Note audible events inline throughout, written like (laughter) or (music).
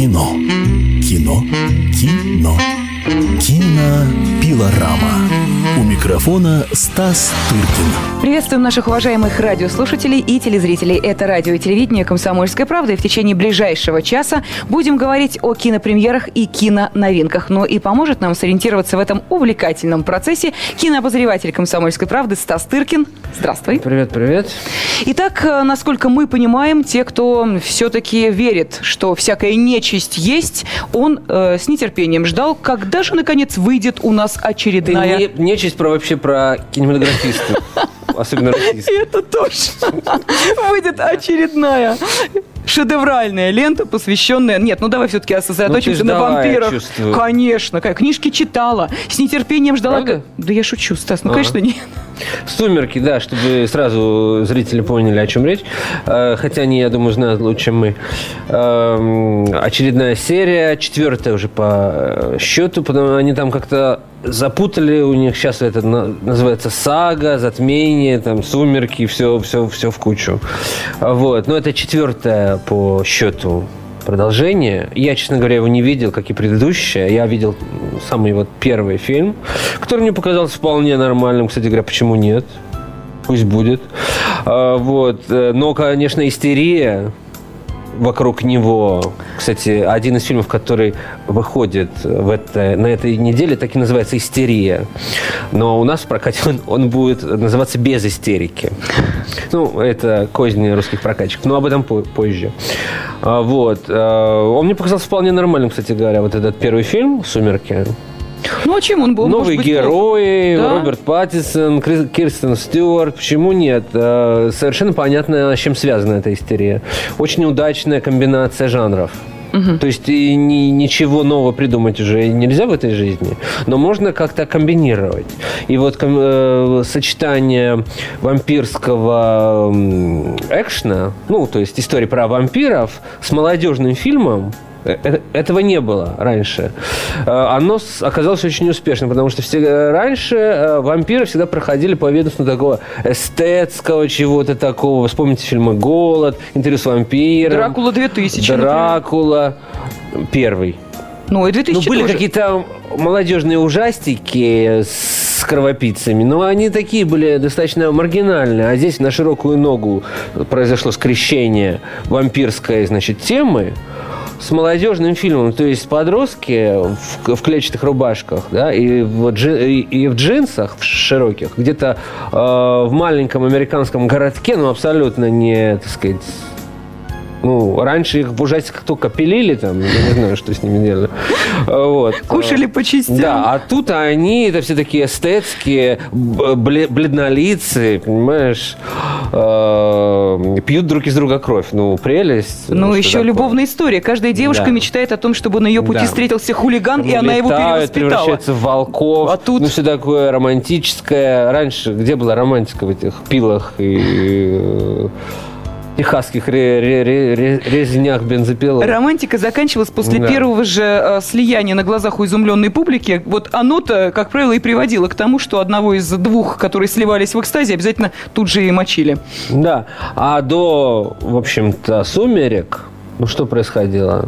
Кино. Кино. Кино. Кинопилорама. У микрофона Стас Тыркин. Приветствуем наших уважаемых радиослушателей и телезрителей. Это радио и телевидение «Комсомольская правда». И в течение ближайшего часа будем говорить о кинопремьерах и киноновинках. Но и поможет нам сориентироваться в этом увлекательном процессе кинообозреватель «Комсомольской правды» Стас Тыркин. Здравствуй. Привет, привет. Итак, э, насколько мы понимаем, те, кто все-таки верит, что всякая нечисть есть, он э, с нетерпением ждал, когда же, наконец, выйдет у нас очередная... Не, нечисть про вообще про кинематографистов. (laughs) Особенно российских. Это тоже (laughs) выйдет очередная шедевральная лента, посвященная... Нет, ну давай все-таки сосредоточимся Ну, на вампирах. чувствую. Конечно, книжки читала, с нетерпением ждала. Правда? Да я шучу, Стас, ну Ага. конечно нет. (laughs) Сумерки, да, чтобы сразу зрители поняли, о чем речь. Э, Хотя они, я думаю, знают лучше, чем мы. Эм, Очередная серия, четвертая уже по э, счету, потому они там как-то запутали, у них сейчас это на- называется сага, затмение, там, сумерки, все, все, все в кучу. Вот. Но это четвертая по счету продолжение. Я, честно говоря, его не видел, как и предыдущее. Я видел самый вот первый фильм, который мне показался вполне нормальным. Кстати говоря, почему нет? Пусть будет. А, вот. Э, Но, конечно, истерия вокруг него. Кстати, один из фильмов, который выходит в это, на этой неделе, так и называется «Истерия». Но у нас в прокате он, он будет называться «Без истерики». Ну, это козни русских прокатчиков. Но об этом по- позже. А, Вот. А, Он мне показался вполне нормальным, кстати говоря, вот этот первый фильм «Сумерки». Ну а чем он был? Новые быть, герои, Да. Роберт Паттисон, Кирстен Стюарт. Почему нет? Э, Совершенно понятно, с чем связана эта истерия. Очень удачная комбинация жанров. То есть и ни- ничего нового придумать уже нельзя в этой жизни, но можно как-то комбинировать. И вот э, сочетание вампирского м, экшена, ну, то есть история про вампиров с молодежным фильмом, этого не было раньше. Э, Оно оказалось очень успешным, потому что все, э, раньше э, вампиры всегда проходили по ведомству такого эстетского чего-то такого. Вспомните фильмы «Голод», «Интервью с вампиром». Дракула 2000, например. Дракула первый. Ну и 2000 Ну, были тоже. какие-то молодежные ужастики с кровопийцами, но они такие были достаточно маргинальные. А здесь на широкую ногу произошло скрещение вампирской, значит, темы с молодежным фильмом. То есть подростки в, в клетчатых рубашках, да, и в, джи- и- в джинсах в широких, где-то э, в маленьком американском городке, ну, абсолютно не, так сказать, ну, раньше их в ужастиках только пилили там, я не знаю, что с ними делали. Вот. Кушали по частям. Да, а тут они, это все такие эстетские, б- бле- бледнолицые, понимаешь, э, пьют друг из друга кровь. Ну, прелесть. Ну, еще любовная история. Каждая девушка мечтает о том, чтобы на ее пути встретился хулиган, и она его перевоспитала. превращаются в волков. А тут- Ну, все такое романтическое. Раньше где была романтика в этих пилах и э, техасских ре- ре- ре- ре- резнях бензопилок? Романтика заканчивалась после Да. первого же э, слияния на глазах у изумленной публики. Вот оно-то, как правило, и приводило к тому, что одного из двух, которые сливались в экстазе, обязательно тут же и мочили. Да. А до, в общем-то, «Сумерек», ну, что происходило?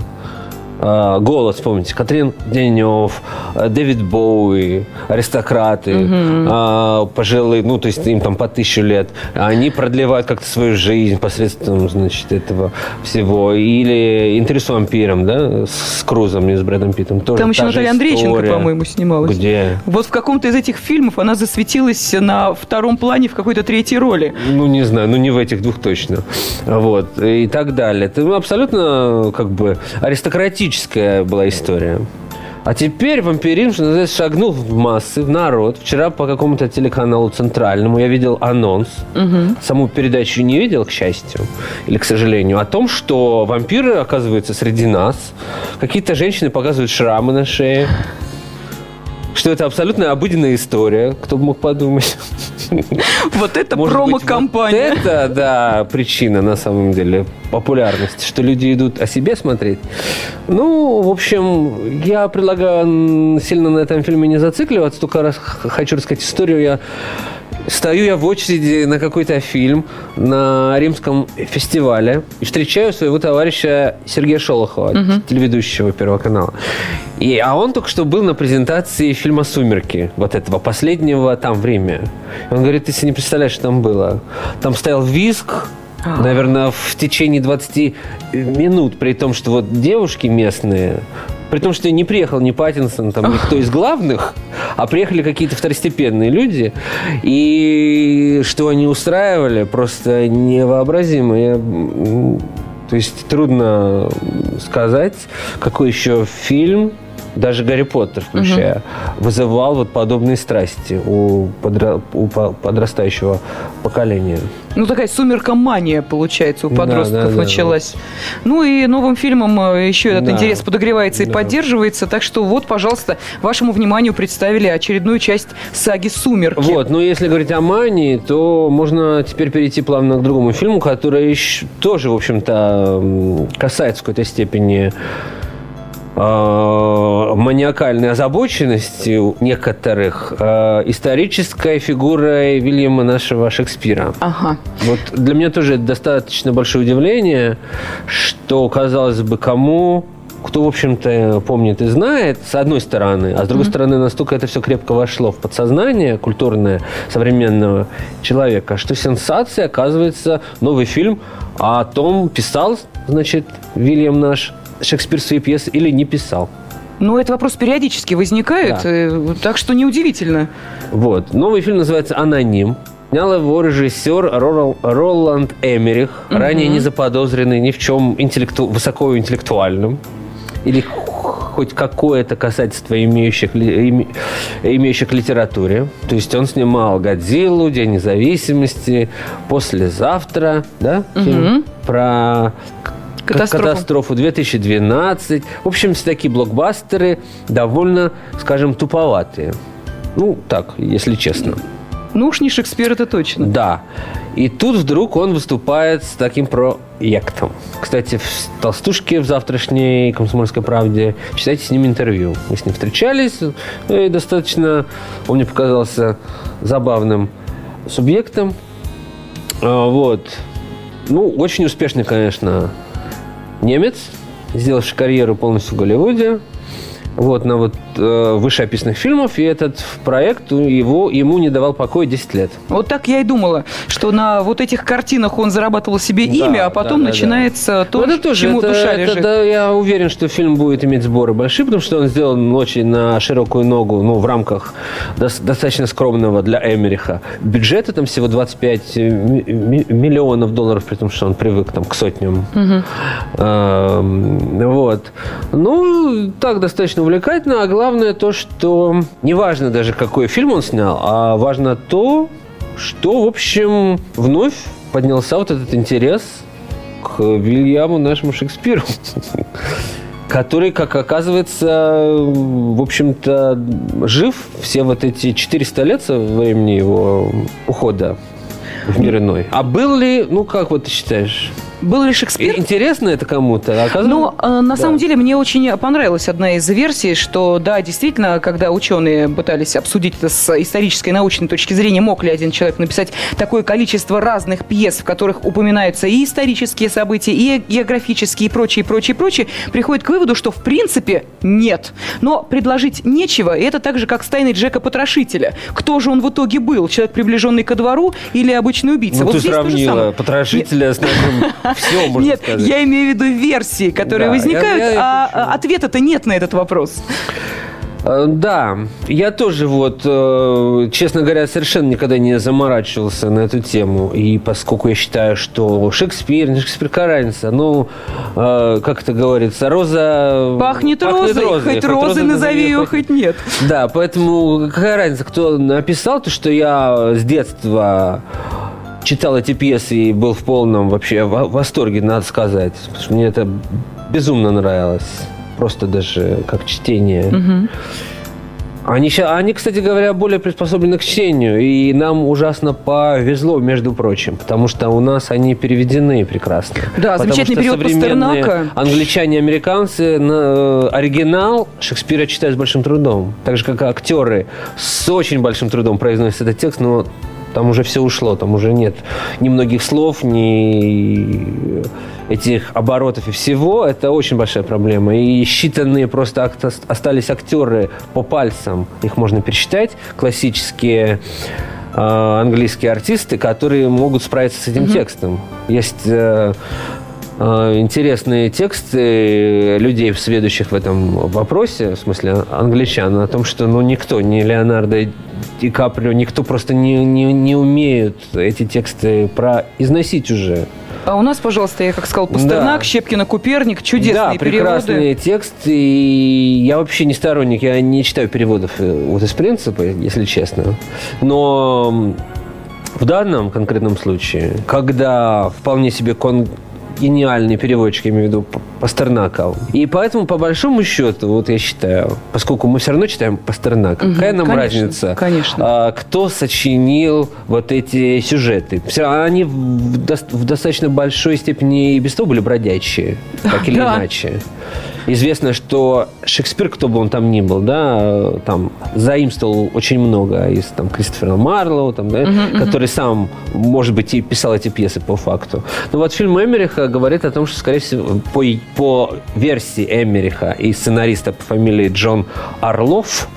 А, Голос, помните, Катрин Денев, а, Дэвид Боуи, аристократы, а, пожилые, ну, то есть им там по тысячу лет, они продлевают как-то свою жизнь посредством, значит, этого всего. Или интервью с вампиром, да, с Крузом, не с Брэдом Питтом. Тоже Там еще Наталья Андрейченко, по-моему, снималась. Где? Вот в каком-то из этих фильмов она засветилась на втором плане в какой-то третьей роли. Ну, не знаю, ну не в этих двух точно. Вот, и так далее. Это ну, абсолютно, как бы, аристократическая была история. А теперь вампиризм, что называется, шагнул в массы, в народ. Вчера по какому-то телеканалу центральному я видел анонс. Саму передачу не видел, к счастью, или к сожалению, о том, что вампиры, оказываются, среди нас. Какие-то женщины показывают шрамы на шее. Что это абсолютно обыденная история, кто бы мог подумать. Вот это промо-компания. вот это, да, причина на самом деле популярности, что люди идут о себе смотреть. Ну, в общем, я предлагаю сильно на этом фильме не зацикливаться, только раз хочу рассказать историю. Я Стою я в очереди на какой-то фильм на римском фестивале и встречаю своего товарища Сергея Шолохова, угу. телеведущего Первого канала. И, а он только что был на презентации фильма «Сумерки», вот этого последнего там время. И он говорит, ты себе не представляешь, что там было. Там стоял виск, наверное, в течение 20 минут, при том, что вот девушки местные при том, что не приехал ни Паттинсон, там, никто из главных, а приехали какие-то второстепенные люди. И что они устраивали, просто невообразимо. Я, то есть трудно сказать, какой еще фильм даже Гарри Поттер, включая, угу. вызывал вот подобные страсти у, подра... у подрастающего поколения. Ну, такая сумеркомания, получается, у подростков да, да, началась. Да, да. Ну, и новым фильмом э, еще этот да. интерес подогревается и да. поддерживается. Так что вот, пожалуйста, вашему вниманию представили очередную часть саги «Сумерки». Вот, но если говорить о мании, то можно теперь перейти плавно к другому фильму, который тоже, в общем-то, касается в какой-то степени маниакальной озабоченности у некоторых э, исторической фигурой Вильяма нашего Шекспира. Ага. Вот для меня тоже это достаточно большое удивление, что, казалось бы, кому кто, в общем-то, помнит и знает, с одной стороны, а с другой mm-hmm. стороны, настолько это все крепко вошло в подсознание культурное современного человека, что сенсация, оказывается, новый фильм о том, писал, значит, Вильям наш Шекспир свои пьесы или не писал. Ну, этот вопрос периодически возникает, да. Э, так что неудивительно. Вот. Новый фильм называется «Аноним». Снял его режиссер Роланд, Роланд Эмерих, угу. ранее не заподозренный ни в чем интеллекту, высокоинтеллектуальным или хоть какое-то касательство имеющих, име, имеющих к литературе. То есть он снимал «Годзиллу», «День независимости», «Послезавтра», да? Угу. Про Катастрофу. Катастрофу 2012. В общем, все такие блокбастеры довольно, скажем, туповатые. Ну, так, если честно. Ну уж не Шекспир, это точно. Да. И тут вдруг он выступает с таким проектом. Кстати, в «Толстушке» в завтрашней «Комсомольской правде» читайте с ним интервью. Мы с ним встречались. И достаточно, он мне показался забавным субъектом. А, вот. Ну, очень успешный, конечно, немец, сделавший карьеру полностью в Голливуде, вот, на вот э, вышеописанных фильмов, и этот проект его, ему не давал покоя 10 лет. Вот так я и думала, что на вот этих картинах он зарабатывал себе да, имя, а потом да, да, начинается да. то, ну, это тоже, чему это, душа это, лежит. Да, я уверен, что фильм будет иметь сборы большие, потому что он сделан очень на широкую ногу, ну, в рамках достаточно скромного для Эмериха. Бюджета там всего 25 миллионов долларов, при том, что он привык там к сотням. Угу. А, вот. Ну, так достаточно увлекательно, а главное то, что неважно даже, какой фильм он снял, а важно то, что, в общем, вновь поднялся вот этот интерес к Вильяму нашему Шекспиру, (laughs) который, как оказывается, в общем-то, жив все вот эти 400 лет со времени его ухода в мир иной. А был ли, ну как вот ты считаешь? Был ли Шекспир? Интересно это кому-то? Ну, э, на да. самом деле, мне очень понравилась одна из версий, что, да, действительно, когда ученые пытались обсудить это с исторической и научной точки зрения, мог ли один человек написать такое количество разных пьес, в которых упоминаются и исторические события, и географические, и прочее, прочее, прочее, приходит к выводу, что, в принципе, нет. Но предложить нечего, и это так же, как с тайной Джека Потрошителя. Кто же он в итоге был? Человек, приближенный ко двору, или обычный убийца? Ну, вот ты сравнила Потрошителя с нашим (laughs) (laughs) Все, можно Нет, сказать. я имею в виду версии, которые да, возникают, я, я а ответа-то нет на этот вопрос. Э, да, я тоже вот, э, честно говоря, совершенно никогда не заморачивался на эту тему. И поскольку я считаю, что Шекспир, не Шекспир, какая разница? Ну, э, как это говорится, роза... Пахнет, пахнет розой, розой, хоть, хоть розы назови ее, хоть нет. Да, поэтому какая разница, кто написал то, что я с детства читал эти пьесы и был в полном вообще восторге, надо сказать. Потому что мне это безумно нравилось. Просто даже как чтение. Угу. Они, они, кстати говоря, более приспособлены к чтению, и нам ужасно повезло, между прочим, потому что у нас они переведены прекрасно. Да, потому замечательный перевод Пастернака. Англичане и американцы на, э, оригинал Шекспира читают с большим трудом, так же как актеры с очень большим трудом произносят этот текст, но Там уже все ушло, там уже нет ни многих слов, ни этих оборотов и всего. Это очень большая проблема. И считанные просто остались актеры по пальцам. Их можно пересчитать. Классические э, английские артисты, которые могут справиться с этим mm-hmm. текстом. Есть э, интересные тексты людей, сведущих в этом вопросе, в смысле англичан, о том, что ну, никто, ни Леонардо Ди Каприо, никто просто не, не, не умеет эти тексты произносить уже. А у нас, пожалуйста, я как сказал, Пастернак, да. Щепкина, Куперник, чудесные да, переводы. прекрасные тексты. И я вообще не сторонник, я не читаю переводов э, вот из принципа, если честно. Но в данном конкретном случае, когда вполне себе кон гениальный переводчик, я имею в виду Пастернака. И поэтому, по большому счету, вот я считаю, поскольку мы все равно читаем Пастернака, угу, какая нам конечно, разница, конечно. А, кто сочинил вот эти сюжеты? Все, они в, в достаточно большой степени и без того были бродячие, так или да. иначе. Известно, что Шекспир, кто бы он там ни был, да, там заимствовал очень много из там, Кристофера Марлоу, там, да, uh-huh, который сам, может быть, и писал эти пьесы по факту. Но вот фильм Эмериха говорит о том, что, скорее всего, по, по версии Эмериха и сценариста по фамилии Джон Орлов,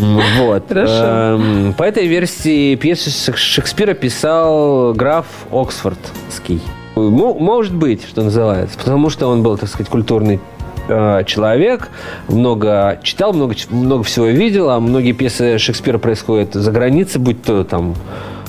вот. Хорошо. Эм, по этой версии пьесу Шекспира писал граф Оксфордский. Может быть, что называется, потому что он был, так сказать, культурный э, человек, много читал, много, много всего видел, а многие пьесы Шекспира происходят за границей, будь то там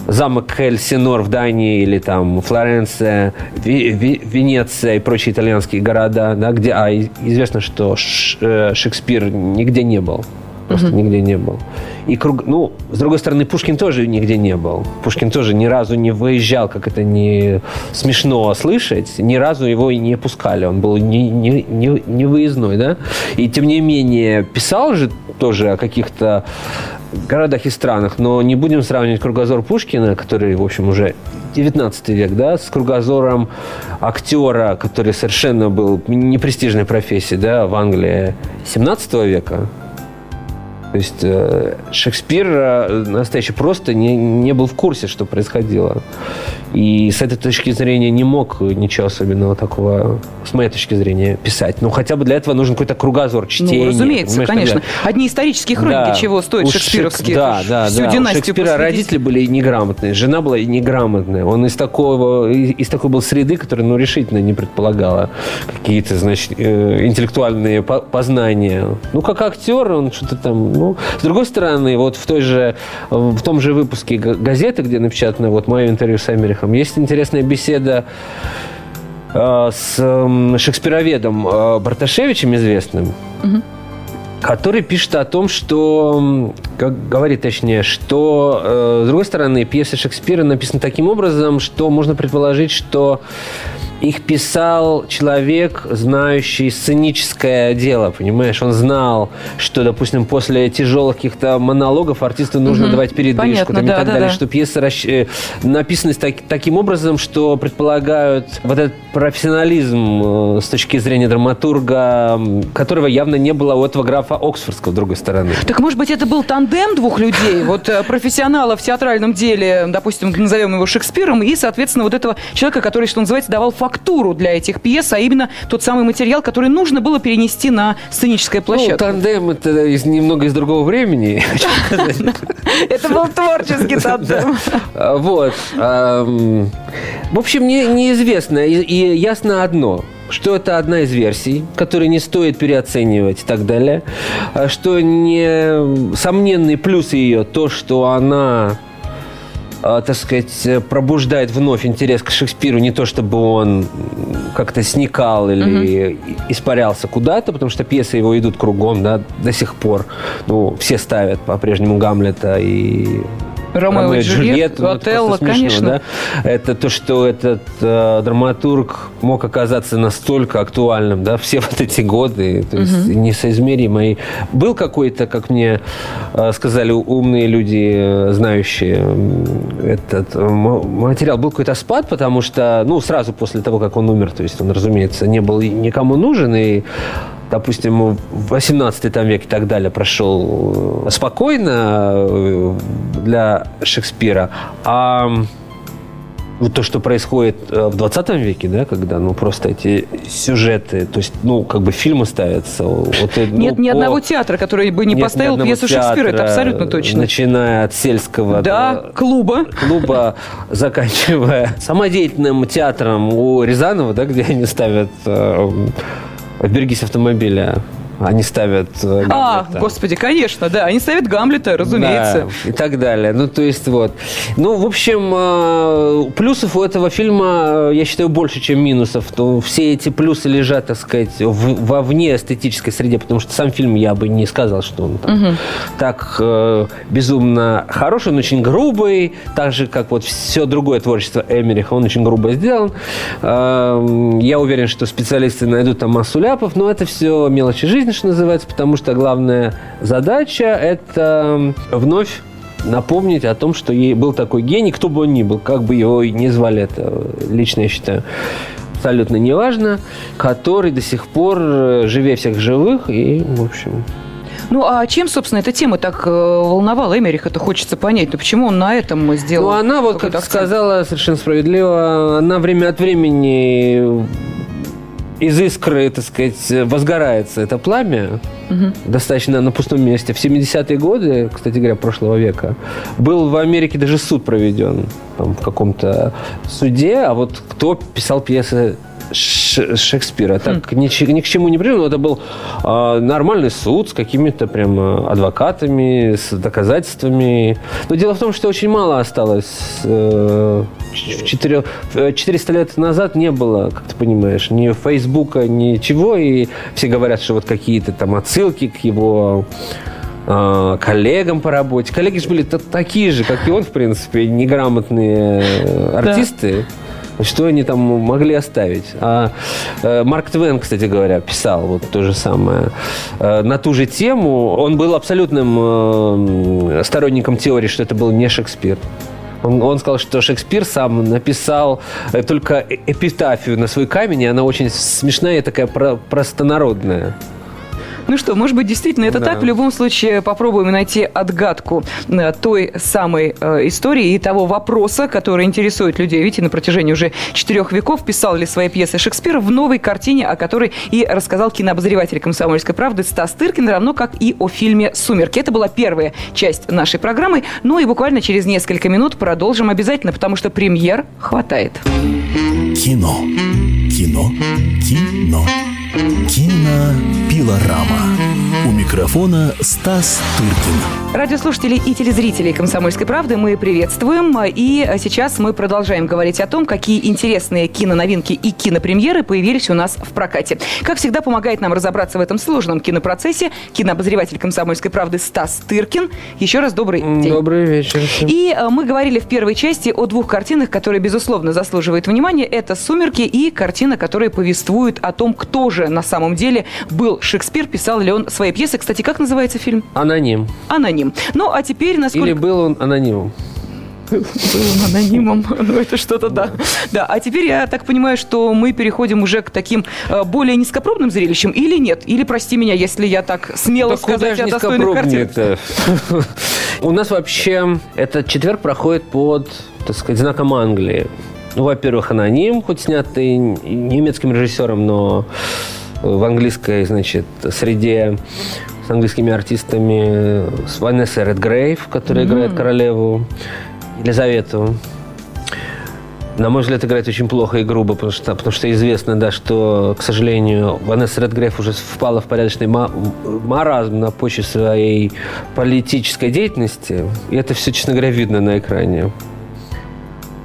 замок Хельсинор в Дании или там Флоренция, Венеция и прочие итальянские города, да, где, а известно, что э, Шекспир нигде не был просто угу. нигде не был. И круг, ну, с другой стороны, Пушкин тоже нигде не был. Пушкин тоже ни разу не выезжал, как это не смешно слышать, ни разу его и не пускали. Он был не, не, не, не выездной, да? И тем не менее писал же тоже о каких-то городах и странах, но не будем сравнивать кругозор Пушкина, который, в общем, уже 19 век, да, с кругозором актера, который совершенно был непрестижной профессией, да, в Англии 17 века, то есть э, Шекспир э, настоящий просто не, не был в курсе, что происходило. И с этой точки зрения не мог ничего особенного такого, с моей точки зрения, писать. Но хотя бы для этого нужен какой-то кругозор чтения. Ну, разумеется, конечно. Одни исторические хроники да. чего стоят У шекспировские. Да, да, Всю да. У Шекспира посвятить. родители были неграмотные, жена была неграмотная. Он из такого, из такой был среды, которая, ну, решительно не предполагала какие-то, значит, э, интеллектуальные познания. Ну, как актер, он что-то там, ну, с другой стороны, вот в той же, в том же выпуске газеты, где напечатано вот мое интервью с Америкой, Гейдрихом. Есть интересная беседа э, с шекспироведом э, Барташевичем известным, угу. который пишет о том, что, как говорит точнее, что, э, с другой стороны, пьеса Шекспира написана таким образом, что можно предположить, что их писал человек, знающий сценическое дело, понимаешь? Он знал, что, допустим, после тяжелых каких-то монологов артисту нужно угу. давать передышку Понятно, там, да, и так да, далее, да. что пьесы расщ... Э, написаны так, таким образом, что предполагают вот этот профессионализм э, с точки зрения драматурга, которого явно не было у этого графа Оксфордского, с другой стороны. Так, может быть, это был тандем двух людей, (laughs) вот э, профессионала в театральном деле, допустим, назовем его Шекспиром, и, соответственно, вот этого человека, который, что называется, давал факт фактуру для этих пьес, а именно тот самый материал, который нужно было перенести на сценическое площадку. Ну, тандем это из, немного из другого времени. (laughs) Это был творческий тандем. Вот. В общем, неизвестно. И ясно одно что это одна из версий, которую не стоит переоценивать и так далее, а что не сомненный плюс ее то, что она а, так сказать, пробуждает вновь интерес к Шекспиру, не то чтобы он как-то сникал или угу. испарялся куда-то, потому что пьесы его идут кругом, да, до сих пор. Ну, все ставят по-прежнему Гамлета и Ромео, Ромео и Джульетту, Отелло, смешно, конечно. Да? Это то, что этот э, драматург мог оказаться настолько актуальным, да, все вот эти годы, то есть угу. несоизмеримый. Был какой-то, как мне э, сказали умные люди, э, знающие этот э, материал, был какой-то спад, потому что, ну, сразу после того, как он умер, то есть он, разумеется, не был никому нужен, и допустим, в 18 там веке и так далее прошел э, спокойно э, для Шекспира, а вот то, что происходит э, в 20 веке, да, когда, ну, просто эти сюжеты, то есть, ну, как бы фильмы ставятся. Вот, ну, нет ни по... одного театра, который бы не нет поставил пьесу Шекспира, это абсолютно точно. Начиная от сельского... Да, до... клуба. Клуба, (laughs) заканчивая самодеятельным театром у Рязанова, да, где они ставят «Берегись автомобиля». Они ставят э, а, Гамлета. А, господи, конечно, да. Они ставят Гамлета, разумеется. Да, и так далее. Ну, то есть вот. Ну, в общем, э, плюсов у этого фильма, э, я считаю, больше, чем минусов. То все эти плюсы лежат, так сказать, в, вовне эстетической среде, потому что сам фильм я бы не сказал, что он там, угу. так э, безумно хороший, он очень грубый, так же, как вот все другое творчество Эмериха, он очень грубо сделан. Э, я уверен, что специалисты найдут там массу ляпов, но это все мелочи жизни что называется, потому что главная задача – это вновь напомнить о том, что ей был такой гений, кто бы он ни был, как бы его ни звали, это лично я считаю абсолютно неважно, который до сих пор э, живее всех живых и, в общем, ну, а чем, собственно, эта тема так э, волновала Эмерих? Это хочется понять. Ну, почему он на этом сделал? Ну, она, вот, как акцент? сказала совершенно справедливо, она время от времени из искры, так сказать, возгорается это пламя, угу. достаточно на пустом месте. В 70-е годы, кстати говоря, прошлого века, был в Америке даже суд проведен там, в каком-то суде, а вот кто писал пьесы Шекспира. Так ни, ни к чему не привел, но это был э, нормальный суд с какими-то прям а, адвокатами, с доказательствами. Но дело в том, что очень мало осталось. Э, 4, 400 лет назад не было, как ты понимаешь, ни Фейсбука, ничего, и все говорят, что вот какие-то там отсылки к его коллегам по работе. Коллеги же были такие же, как и он, в принципе, неграмотные артисты. Да. Что они там могли оставить? А э, Марк Твен, кстати говоря, писал вот то же самое. Э, на ту же тему он был абсолютным э, сторонником теории, что это был не Шекспир. Он, он сказал, что Шекспир сам написал только эпитафию на свой камень, и она очень смешная и такая про простонародная. Ну что, может быть, действительно это да. так. В любом случае, попробуем найти отгадку э, той самой э, истории и того вопроса, который интересует людей. Видите, на протяжении уже четырех веков писал ли свои пьесы Шекспир в новой картине, о которой и рассказал кинообозреватель «Комсомольской правды» Стас Тыркин, равно как и о фильме «Сумерки». Это была первая часть нашей программы. Ну и буквально через несколько минут продолжим обязательно, потому что премьер хватает. Кино. Кино. Кино. Кинопилорама. У микрофона Стас Тыркин. Радиослушатели и телезрители «Комсомольской правды» мы приветствуем. И сейчас мы продолжаем говорить о том, какие интересные киноновинки и кинопремьеры появились у нас в прокате. Как всегда, помогает нам разобраться в этом сложном кинопроцессе кинообозреватель «Комсомольской правды» Стас Тыркин. Еще раз добрый день. Добрый вечер. И э, мы говорили в первой части о двух картинах, которые, безусловно, заслуживают внимания. Это «Сумерки» и картина, которая повествует о том, кто же же на самом деле был Шекспир, писал ли он свои пьесы. Кстати, как называется фильм? Аноним. Аноним. Ну, а теперь, насколько... Или был он анонимом? был он анонимом. Ну, это что-то да. Да, а теперь я так понимаю, что мы переходим уже к таким э, более низкопробным зрелищам или нет? Или, прости меня, если я так смело да сказать о достойных картинах. У нас вообще этот четверг проходит под, так сказать, знаком Англии. Ну, во-первых, аноним, хоть снятый немецким режиссером, но в английской, значит, среде с английскими артистами, с Ванессой Редгрейв, которая mm-hmm. играет королеву Елизавету. На мой взгляд, играет очень плохо и грубо, потому что, потому что известно, да, что, к сожалению, Ванесса Редгрейв уже впала в порядочный маразм на почве своей политической деятельности. И это все, честно говоря, видно на экране.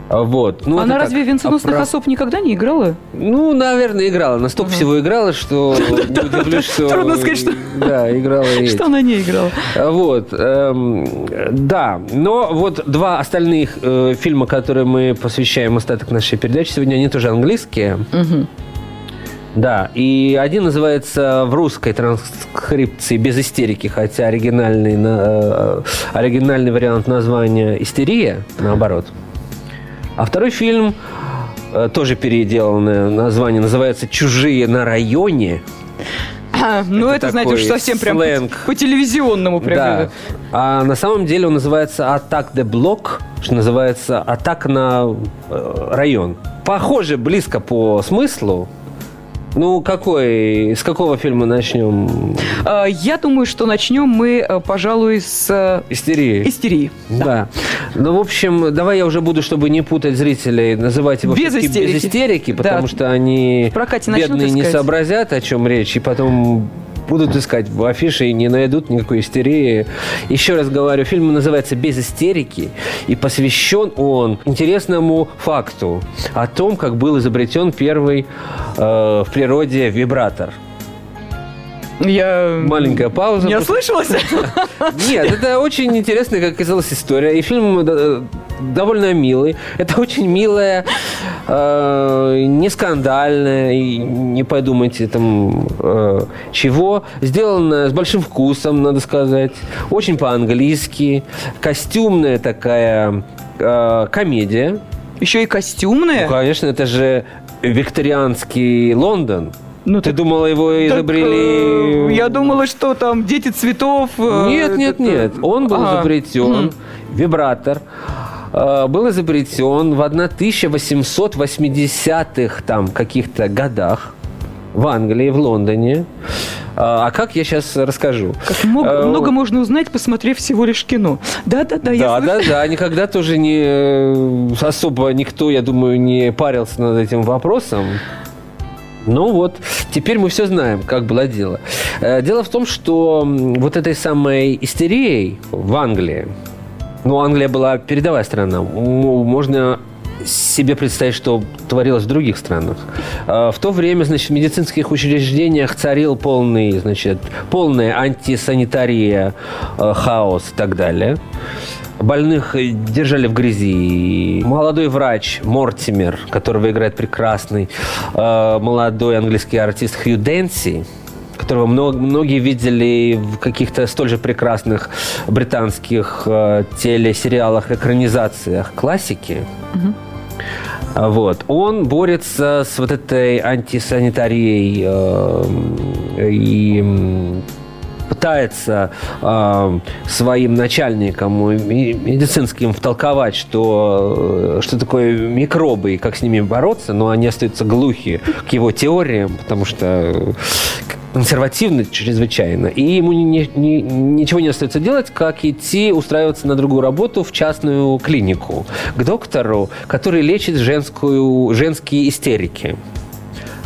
Вот. Ну, Она разве так, венценосных оправ... особ никогда не играла? Ну, наверное, играла. Настолько угу. всего играла, что (laughs) не удивлюсь, что... Трудно сказать, что... (laughs) Да, играла. Что она не играла. Вот. Эм, да. Но вот два остальных э, фильма, которые мы посвящаем остаток нашей передачи сегодня, они тоже английские. Да, и один называется в русской транскрипции без истерики, хотя оригинальный, э, оригинальный вариант названия «Истерия», наоборот. А второй фильм, э, тоже переделанное название, называется «Чужие на районе». Ну, это, знаете, уж такой совсем прям сленг. по телевизионному прям. Да. А на самом деле он называется «Атак де Блок», что называется «Атака на э, район». Похоже, близко по смыслу. Ну, какой, с какого фильма начнем? А, Я думаю, что начнем мы, э, пожалуй, с э, Истерии. истерии. Да. Ну, в общем, давай я уже буду, чтобы не путать зрителей, называть его Без истерики. без истерики, потому Да. что они В прокате начнут бедные не сообразят, о чем речь, и потом будут искать в афише и не найдут никакой истерии. Еще раз говорю, фильм называется «Без истерики», и посвящен он интересному факту о том, как был изобретен первый э, в природе вибратор. Я Маленькая пауза. не ослышалась? (laughs) нет, это очень интересная, как оказалась, история. И фильм э, довольно милый. Это очень милая, э, не скандальная, и не подумайте там э, чего. Сделано с большим вкусом, надо сказать. Очень по-английски. Костюмная такая э, комедия. Еще и Ну, костюмные. конечно, это же викторианский Лондон. Ну, Ты так- думала, его Так, изобрели... э, Я думала, что там дети цветов. э, Нет, нет, это- нет. Он был Ага. изобретен, вибратор, был изобретен в 1880-х там каких-то годах в Англии, в Лондоне. А а как я сейчас расскажу? Как много, Э, много можно узнать, посмотрев всего лишь кино. Да-да-да, я Да, слышу. да, да. Никогда тоже не э, особо никто, я думаю, не парился над этим вопросом. Ну вот, теперь мы все знаем, как было дело. Э, Дело в том, что вот этой самой истерией в Англии, ну, Англия была передовая страна, можно себе представить, что творилось в других странах. Э, В то время, значит, в медицинских учреждениях царил полный, значит, полная антисанитария, э, хаос и так далее. Больных э, держали в грязи. Молодой врач Мортимер, которого играет прекрасный э, молодой английский артист Хью Дэнси, которого мно- многие видели в каких-то столь же прекрасных британских э, телесериалах, экранизациях классики. А Вот. Он борется с вот этой антисанитарией э, и пытается э, своим начальникам медицинским втолковать, что, э, что такое микробы и как с ними бороться, но они остаются глухи к его теориям, потому что консервативны чрезвычайно. И ему ни- ни- ничего не остается делать, как идти устраиваться на другую работу в частную клинику к доктору, который лечит женскую, женские истерики.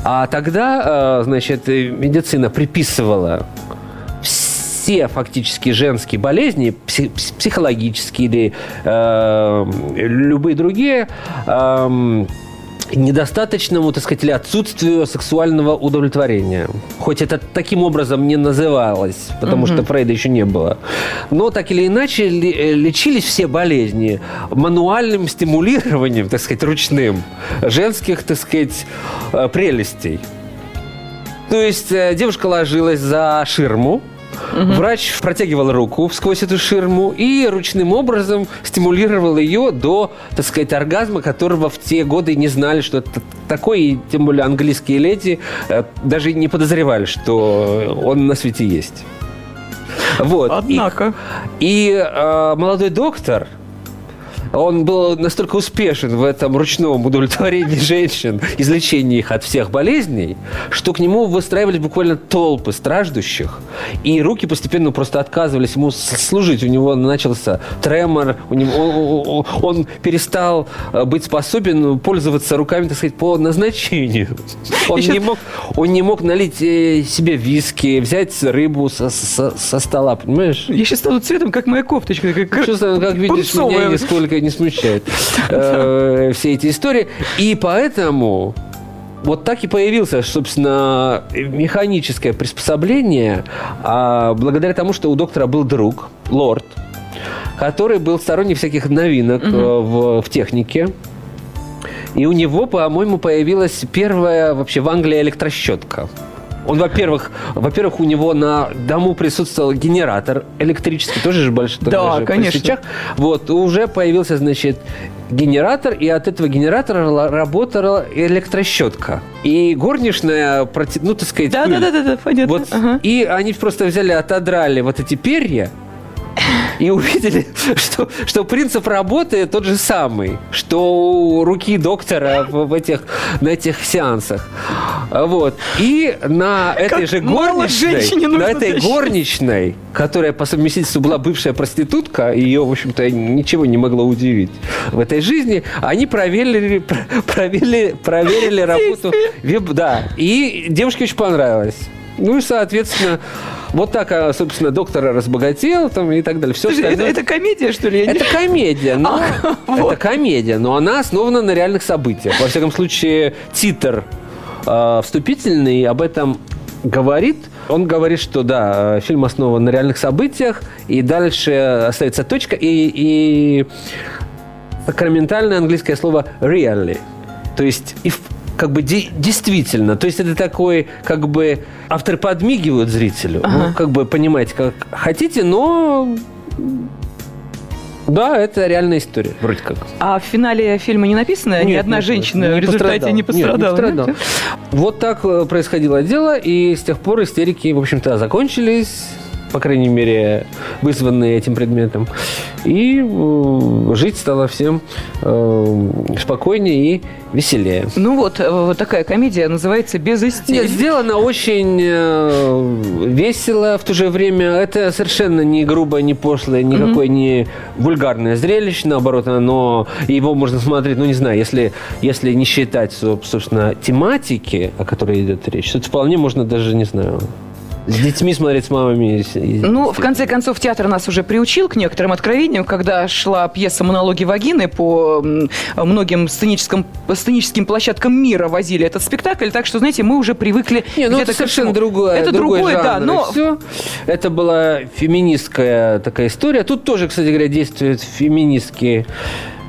А тогда, э, значит, э, медицина приписывала все фактически женские болезни, пси- пс- психологические или э, любые другие, эм, недостаточному, так сказать, или отсутствию сексуального удовлетворения. Хоть это таким образом не называлось, потому что Фрейда еще не было. Но так или иначе э, лечились все болезни мануальным стимулированием, так сказать, ручным, женских, так сказать, э, прелестей. То есть э, девушка ложилась за ширму, Врач протягивал руку сквозь эту ширму и ручным образом стимулировал ее до, так сказать, оргазма, которого в те годы не знали, что это такое, и тем более английские леди э, даже не подозревали, что он на свете есть. Вот. И- Однако. и э, молодой доктор, он был настолько успешен в этом ручном удовлетворении (laughs) женщин, излечении их от всех болезней, что к нему выстраивались буквально толпы страждущих, и руки постепенно просто отказывались ему служить. У него начался тремор, у него, он, он- перестал э, быть способен пользоваться руками, так сказать, по назначению. (laughs) Он Еще- не мог, он не мог налить э, себе виски, взять рыбу со, со- со стола, понимаешь? Я сейчас стану цветом, как моя кофточка. Как, Чувствую, как видишь, меня пунцовая. Нисколько не смущает э, (laughs) все эти истории. И поэтому вот так и появился, собственно, механическое приспособление, а, благодаря тому, что у доктора был друг, лорд, который был сторонник всяких новинок э, в, в технике. И у него, по-моему, появилась первая вообще в Англии электрощетка. Он, во-первых, во-первых, у него на дому присутствовал генератор электрический, тоже же большой. Да, же, конечно. свечах. Вот, уже появился, значит, генератор, и от этого генератора ла- работала электрощетка. И горничная, проти- ну, так сказать, Да, пыль. да, да, да, да, понятно. Вот, Ага. И они просто взяли, отодрали вот эти перья, и увидели, (laughs) что, что принцип работы тот же самый, что у руки доктора в, в этих, на этих сеансах. Вот. И на этой же мало женщине горничной, на этой защищать. горничной, которая по совместительству была бывшая проститутка, ее, в общем-то, ничего не могло удивить в этой жизни, они проверили, про- (laughs) проверили, проверили работу. веб- Да. И девушке очень понравилось. Ну и, соответственно, вот так, а, собственно, доктор разбогател там, и так далее. Все Слушай, это, это комедия, что ли? Я не- это комедия, но (laughs) это комедия, но она основана на реальных событиях. Во всяком случае, титр э, вступительный об этом говорит. Он говорит, что да, фильм основан на реальных событиях, и дальше остается точка, и, и сакраментальное английское слово really. То есть и в- как бы де- действительно, то есть это такой, как бы авторы подмигивают зрителю, ну, как бы понимаете, как хотите, но да, это реальная история, вроде как. А в финале фильма не написано? Ни Нет, одна нет, женщина нет, в результате не пострадала. Нет, не пострадала. Вот так э, происходило дело, и с тех пор истерики, в общем-то, закончились, по крайней мере, вызванные этим предметом. И э, жить стало всем э, спокойнее и веселее. Ну вот, э, вот такая комедия называется «Без Нет, истерики». сделано очень э, весело, в то же время это совершенно не грубое, не пошлое, никакое не вульгарное зрелище, наоборот, оно, его можно смотреть, ну не знаю, если, если не считать, соб- собственно, тематики, о которой идет речь, то это вполне можно даже, не знаю, с детьми смотреть, с мамами. Ну, в конце концов, театр нас уже приучил к некоторым откровениям, когда шла пьеса «Монологи вагины» по многим сценическим, сценическим площадкам мира возили этот спектакль, так что, знаете, мы уже привыкли Не, ну это совершенно другое, Это другое, да, жанр, но и всё. Это была феминистская такая история. Тут тоже, кстати говоря, действуют феминистские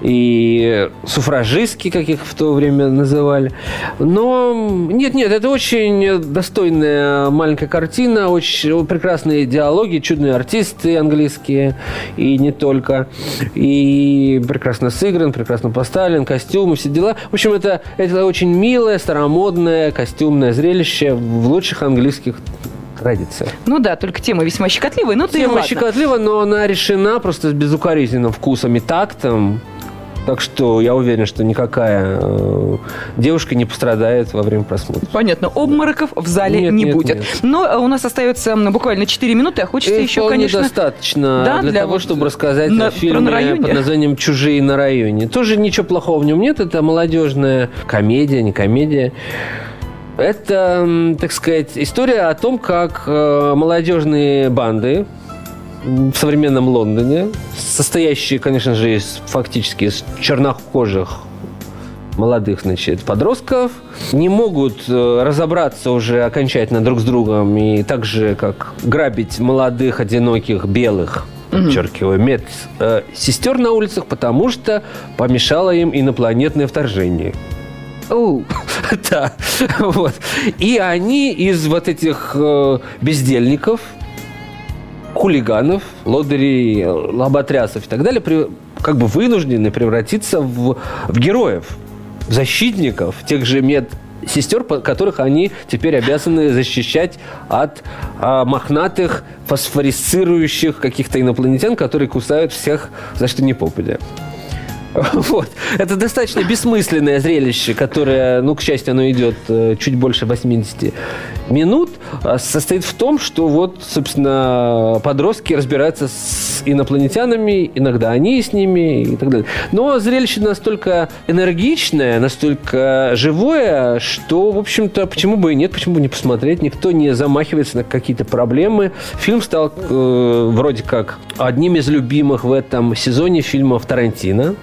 и суфражистки, как их в то время называли. Но нет, нет, это очень достойная маленькая картина, очень прекрасные диалоги, чудные артисты английские и не только. И прекрасно сыгран, прекрасно поставлен, костюмы, все дела. В общем, это, это очень милое, старомодное костюмное зрелище в лучших английских традициях. Ну да, только тема весьма щекотливая, ну да и Тема ладно. щекотлива, но она решена просто с безукоризненным вкусом и тактом. Так что я уверен, что никакая э, девушка не пострадает во время просмотра. Понятно, обмороков в зале Нет, не нет, будет. нет. Но у нас остается буквально 4 минуты, а хочется И еще, конечно... достаточно Да, для, для того, вот чтобы рассказать на- о фильме на под названием «Чужие на районе». Тоже ничего плохого в нем нет. Это молодежная комедия, не комедия. Это, так сказать, история о том, как э, молодежные банды в современном Лондоне, состоящие, конечно же, из, фактически из чернокожих молодых, значит, подростков, не могут э, разобраться уже окончательно друг с другом и так же, как грабить молодых, одиноких, белых, подчеркиваю, мед сестер на улицах, потому что помешало им инопланетное вторжение. Оу. (laughs) Да, (laughs) вот. И они из вот этих э, бездельников, хулиганов, лодырей, лоботрясов и так далее, при- как бы вынуждены превратиться в, в героев, в защитников тех же мед сестер, которых они теперь обязаны защищать от а, мохнатых, фосфорисцирующих каких-то инопланетян, которые кусают всех за что ни попадя. (laughs) Вот. Это достаточно бессмысленное зрелище, которое, ну, к счастью, оно идет э, чуть больше 80 минут, а состоит в том, что вот, собственно, подростки разбираются с инопланетянами, иногда они с ними и так далее. Но зрелище настолько энергичное, настолько живое, что, в общем-то, почему бы и нет, почему бы не посмотреть, никто не замахивается на какие-то проблемы. Фильм стал э, вроде как одним из любимых в этом сезоне фильмов Тарантино.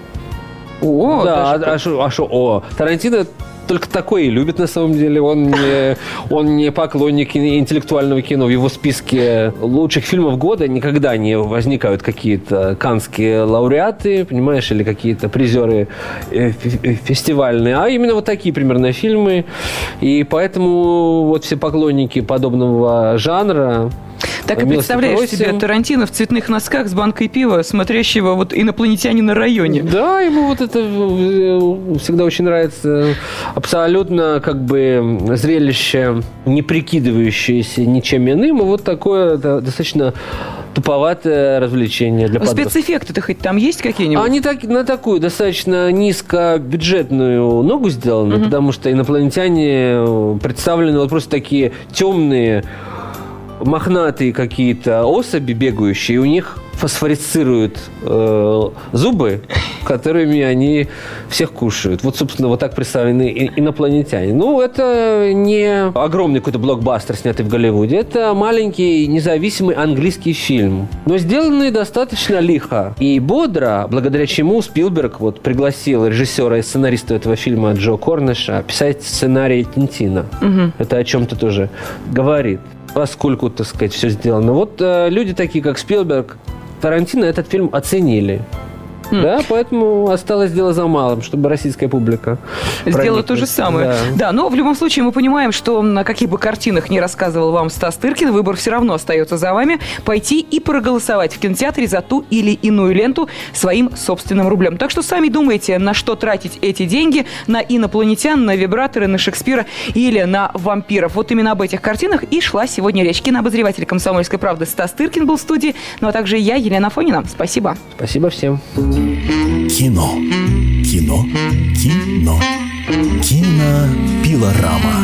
О, да, даже а что, а шо- о, Тарантино только такое и любит на самом деле. Он не, (laughs) он не поклонник ин- интеллектуального кино. В его списке лучших фильмов года никогда не возникают какие-то канские лауреаты, понимаешь, или какие-то призеры э, э, фестивальные, а именно вот такие примерно фильмы. И поэтому вот все поклонники подобного жанра Так и представляешь себе Тарантино в цветных носках с банкой пива, смотрящего вот инопланетяне на районе. Да, ему вот это э, всегда очень нравится. Абсолютно как бы зрелище, не прикидывающееся ничем иным, и вот такое достаточно туповатое развлечение для подростков. Спецэффекты-то хоть там есть какие-нибудь? Они так, на такую достаточно низкобюджетную ногу сделаны, угу. потому что инопланетяне представлены вот просто такие темные, мохнатые какие-то особи бегающие, у них фосфорицируют э, зубы, которыми они всех кушают. Вот, собственно, вот так представлены инопланетяне. Ну, это не огромный какой-то блокбастер, снятый в Голливуде. Это маленький независимый английский фильм, но сделанный достаточно лихо и бодро, благодаря чему Спилберг вот пригласил режиссера и сценариста этого фильма Джо Корниша писать сценарий Тинтина. Угу. Это о чем-то тоже говорит поскольку, так сказать, все сделано. Вот э, люди такие, как Спилберг, Тарантино этот фильм оценили. Mm. Да, поэтому осталось дело за малым, чтобы российская публика сделала то же самое. Да. да, но в любом случае мы понимаем, что на каких бы картинах не рассказывал вам Стас Тыркин, выбор все равно остается за вами. Пойти и проголосовать в кинотеатре за ту или иную ленту своим собственным рублем. Так что сами думайте, на что тратить эти деньги, на инопланетян, на вибраторы, на Шекспира или на вампиров. Вот именно об этих картинах и шла сегодня речь. Кинообозреватель «Комсомольской правды» Стас Тыркин был в студии, ну а также я, Елена Фонина. Спасибо. Спасибо всем. Кино. Кино. Кино. Кинопилорама.